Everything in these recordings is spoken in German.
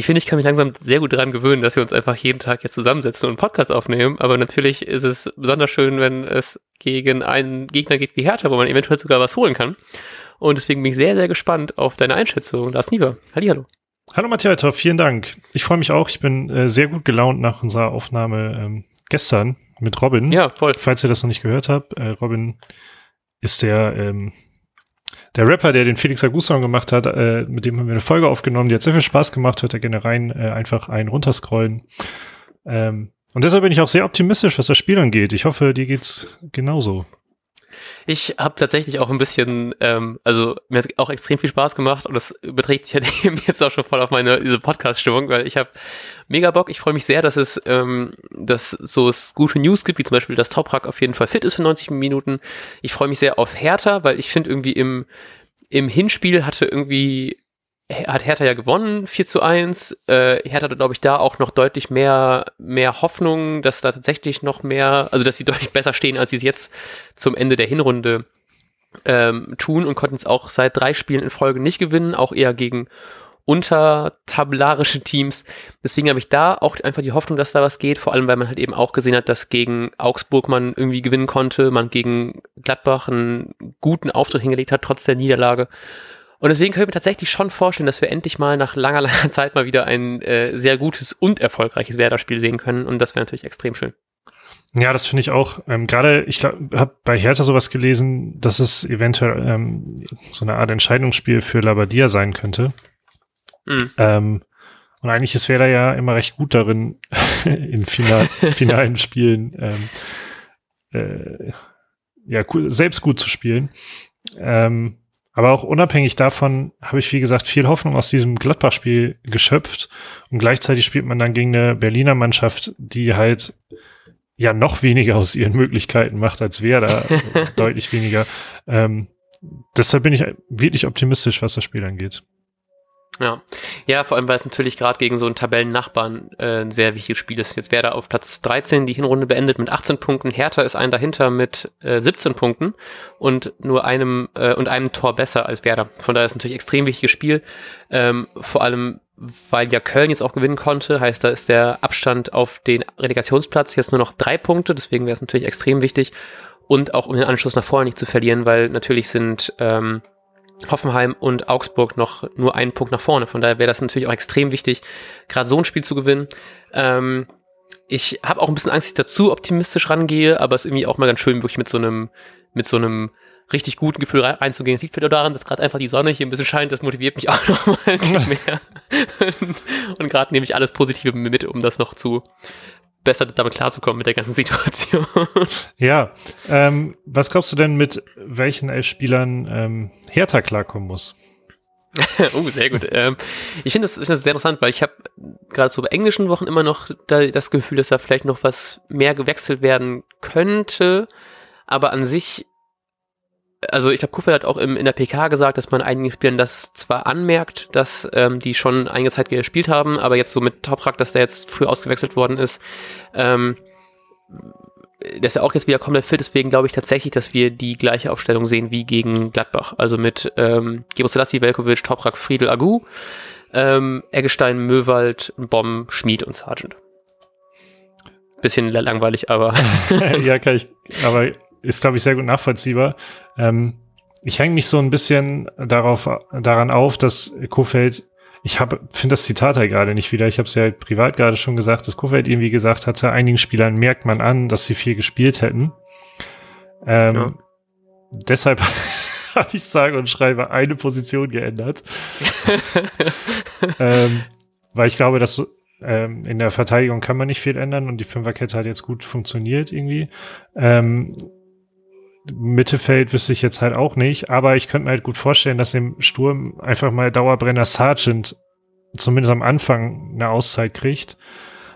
ich finde, ich kann mich langsam sehr gut daran gewöhnen, dass wir uns einfach jeden Tag jetzt zusammensetzen und einen Podcast aufnehmen. Aber natürlich ist es besonders schön, wenn es gegen einen Gegner geht wie Hertha, wo man eventuell sogar was holen kann. Und deswegen bin ich sehr, sehr gespannt auf deine Einschätzung. Lars Nieber, Hallihallo. Hallo Matthias, vielen Dank. Ich freue mich auch. Ich bin äh, sehr gut gelaunt nach unserer Aufnahme ähm, gestern mit Robin. Ja, voll. Falls ihr das noch nicht gehört habt, äh, Robin ist der ähm, der Rapper, der den Felix Agu-Song gemacht hat, äh, mit dem haben wir eine Folge aufgenommen, die hat sehr viel Spaß gemacht, hört er gerne rein, äh, einfach einen runterscrollen. Ähm, und deshalb bin ich auch sehr optimistisch, was das Spiel angeht. Ich hoffe, dir geht's genauso. Ich habe tatsächlich auch ein bisschen, ähm, also mir hat auch extrem viel Spaß gemacht und das überträgt sich ja jetzt auch schon voll auf meine diese Podcast-Stimmung, weil ich habe mega Bock. Ich freue mich sehr, dass es, ähm, dass so es gute News gibt, wie zum Beispiel, dass Toprak auf jeden Fall fit ist für 90 Minuten. Ich freue mich sehr auf Hertha, weil ich finde irgendwie im im Hinspiel hatte irgendwie hat Hertha ja gewonnen, 4 zu 1. Äh, Hertha hatte, glaube ich, da auch noch deutlich mehr, mehr Hoffnung, dass da tatsächlich noch mehr, also dass sie deutlich besser stehen, als sie es jetzt zum Ende der Hinrunde ähm, tun und konnten es auch seit drei Spielen in Folge nicht gewinnen, auch eher gegen untertabellarische Teams. Deswegen habe ich da auch einfach die Hoffnung, dass da was geht, vor allem weil man halt eben auch gesehen hat, dass gegen Augsburg man irgendwie gewinnen konnte, man gegen Gladbach einen guten Auftritt hingelegt hat, trotz der Niederlage. Und deswegen können wir tatsächlich schon vorstellen, dass wir endlich mal nach langer, langer Zeit mal wieder ein äh, sehr gutes und erfolgreiches Werder-Spiel sehen können. Und das wäre natürlich extrem schön. Ja, das finde ich auch. Ähm, Gerade, ich habe bei Hertha sowas gelesen, dass es eventuell ähm, so eine Art Entscheidungsspiel für Labadia sein könnte. Mhm. Ähm, und eigentlich ist Werder ja immer recht gut darin, in final, finalen Spielen ähm, äh, ja, cool, selbst gut zu spielen. Ähm, aber auch unabhängig davon habe ich, wie gesagt, viel Hoffnung aus diesem Gladbach-Spiel geschöpft. Und gleichzeitig spielt man dann gegen eine Berliner Mannschaft, die halt ja noch weniger aus ihren Möglichkeiten macht als Werder. deutlich weniger. Ähm, deshalb bin ich wirklich optimistisch, was das Spiel angeht. Ja. ja, vor allem, weil es natürlich gerade gegen so einen Tabellennachbarn äh, ein sehr wichtiges Spiel ist. Jetzt wäre er auf Platz 13 die Hinrunde beendet mit 18 Punkten. Hertha ist ein dahinter mit äh, 17 Punkten und nur einem äh, und einem Tor besser als Werder. Von daher ist es natürlich extrem wichtiges Spiel. Ähm, vor allem, weil ja Köln jetzt auch gewinnen konnte, heißt, da ist der Abstand auf den Relegationsplatz jetzt nur noch drei Punkte. Deswegen wäre es natürlich extrem wichtig und auch um den Anschluss nach vorne nicht zu verlieren, weil natürlich sind ähm, Hoffenheim und Augsburg noch nur einen Punkt nach vorne. Von daher wäre das natürlich auch extrem wichtig, gerade so ein Spiel zu gewinnen. Ähm, ich habe auch ein bisschen Angst, dass ich dazu optimistisch rangehe, aber es ist irgendwie auch mal ganz schön, wirklich mit so einem, mit so einem richtig guten Gefühl reinzugehen. Es liegt wieder daran, dass gerade einfach die Sonne hier ein bisschen scheint. Das motiviert mich auch noch mal mehr. und gerade nehme ich alles Positive mit, um das noch zu besser damit klarzukommen mit der ganzen Situation. Ja, ähm, was glaubst du denn, mit welchen elf Spielern ähm, Hertha klarkommen muss? oh, sehr gut. Ähm, ich finde das, find das sehr interessant, weil ich habe gerade so bei englischen Wochen immer noch da, das Gefühl, dass da vielleicht noch was mehr gewechselt werden könnte. Aber an sich also ich glaube, Kufel hat auch im, in der PK gesagt, dass man einigen Spielern das zwar anmerkt, dass ähm, die schon einige Zeit gespielt haben, aber jetzt so mit Toprak, dass der jetzt früh ausgewechselt worden ist, ähm, ist ja auch jetzt wieder komplett fit, deswegen glaube ich tatsächlich, dass wir die gleiche Aufstellung sehen wie gegen Gladbach. Also mit ähm, Gebrselassie, Velkovic, Toprak, Friedel, Agu, ähm, Eggestein, Möwald, Bomb, Schmied und Sargent. Bisschen langweilig, aber. ja, kann ich, aber ist, glaube ich, sehr gut nachvollziehbar. Ähm, ich hänge mich so ein bisschen darauf, daran auf, dass Kofeld, ich habe, finde das Zitat halt gerade nicht wieder. Ich habe es ja privat gerade schon gesagt, dass Kofeld irgendwie gesagt hatte, einigen Spielern merkt man an, dass sie viel gespielt hätten. Ähm, ja. Deshalb habe ich sage und schreibe eine Position geändert. ähm, weil ich glaube, dass ähm, in der Verteidigung kann man nicht viel ändern und die Fünferkette hat jetzt gut funktioniert irgendwie. Ähm, Mittelfeld wüsste ich jetzt halt auch nicht, aber ich könnte mir halt gut vorstellen, dass im Sturm einfach mal Dauerbrenner Sargent zumindest am Anfang eine Auszeit kriegt.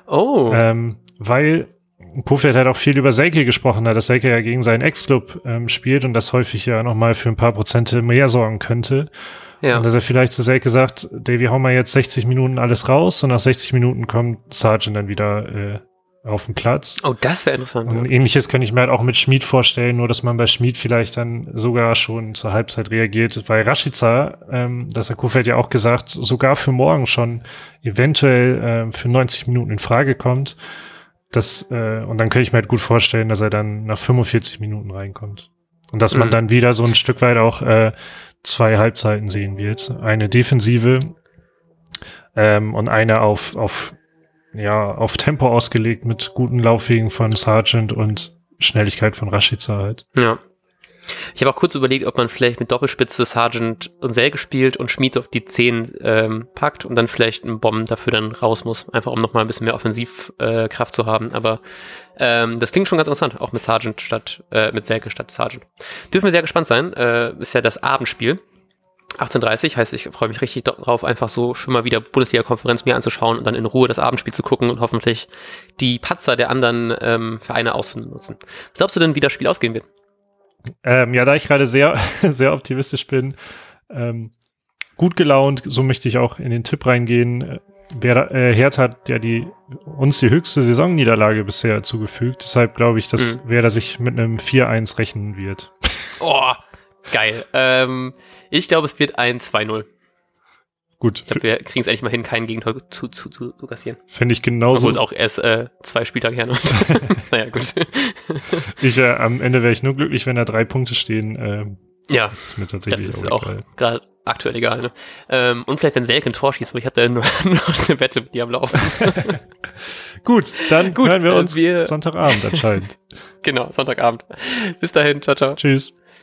Oh. Ähm, weil Kofeld halt auch viel über Selke gesprochen hat, dass Selke ja gegen seinen Ex-Club ähm, spielt und das häufig ja nochmal für ein paar Prozente mehr sorgen könnte. Ja. Und dass er vielleicht zu Selke sagt, Davy, hau mal jetzt 60 Minuten alles raus und nach 60 Minuten kommt Sargent dann wieder äh, auf dem Platz. Oh, das wäre interessant. Und ähnliches könnte ich mir halt auch mit Schmid vorstellen, nur dass man bei Schmid vielleicht dann sogar schon zur Halbzeit reagiert. Weil Rashica, ähm, das hat Kofeld ja auch gesagt, sogar für morgen schon eventuell äh, für 90 Minuten in Frage kommt. Das, äh, und dann könnte ich mir halt gut vorstellen, dass er dann nach 45 Minuten reinkommt. Und dass man mhm. dann wieder so ein Stück weit auch äh, zwei Halbzeiten sehen wird. Eine defensive ähm, und eine auf, auf ja, auf Tempo ausgelegt mit guten Laufwegen von Sargent und Schnelligkeit von Rashica halt. Ja. Ich habe auch kurz überlegt, ob man vielleicht mit Doppelspitze Sargent und Selge spielt und Schmied auf die 10 ähm, packt und dann vielleicht einen Bomben dafür dann raus muss, einfach um nochmal ein bisschen mehr Offensivkraft äh, zu haben. Aber ähm, das klingt schon ganz interessant, auch mit Sargent statt, äh, mit Selge statt Sargent. Dürfen wir sehr gespannt sein. Äh, ist ja das Abendspiel. 18.30 heißt, ich freue mich richtig darauf, einfach so schon mal wieder Bundesliga-Konferenz mir anzuschauen und dann in Ruhe das Abendspiel zu gucken und hoffentlich die Patzer der anderen ähm, Vereine auszunutzen. Was glaubst du denn, wie das Spiel ausgehen wird? Ähm, ja, da ich gerade sehr, sehr optimistisch bin, ähm, gut gelaunt, so möchte ich auch in den Tipp reingehen. Wer, äh, Hertha hat ja die, uns die höchste Saisonniederlage bisher zugefügt. Deshalb glaube ich, dass mhm. Werder sich mit einem 4-1 rechnen wird. Oh, Geil. Ähm, ich glaube, es wird ein 2-0. Gut. Ich glaube, wir kriegen es endlich mal hin, keinen Gegentor zu, zu, zu, zu kassieren. Fände ich genauso. Obwohl es auch erst äh, zwei Spieltage her. naja, gut. ich, äh, am Ende wäre ich nur glücklich, wenn da drei Punkte stehen. Ähm, ja, das ist mir tatsächlich das ist auch, auch gerade aktuell egal. Ne? Ähm, und vielleicht, wenn Selke ein Tor schießt, weil ich habe da nur, noch eine Wette mit dir am Laufen. Gut, dann Gut, hören wir uns wir Sonntagabend anscheinend. genau, Sonntagabend. Bis dahin, ciao, ciao. Tschüss.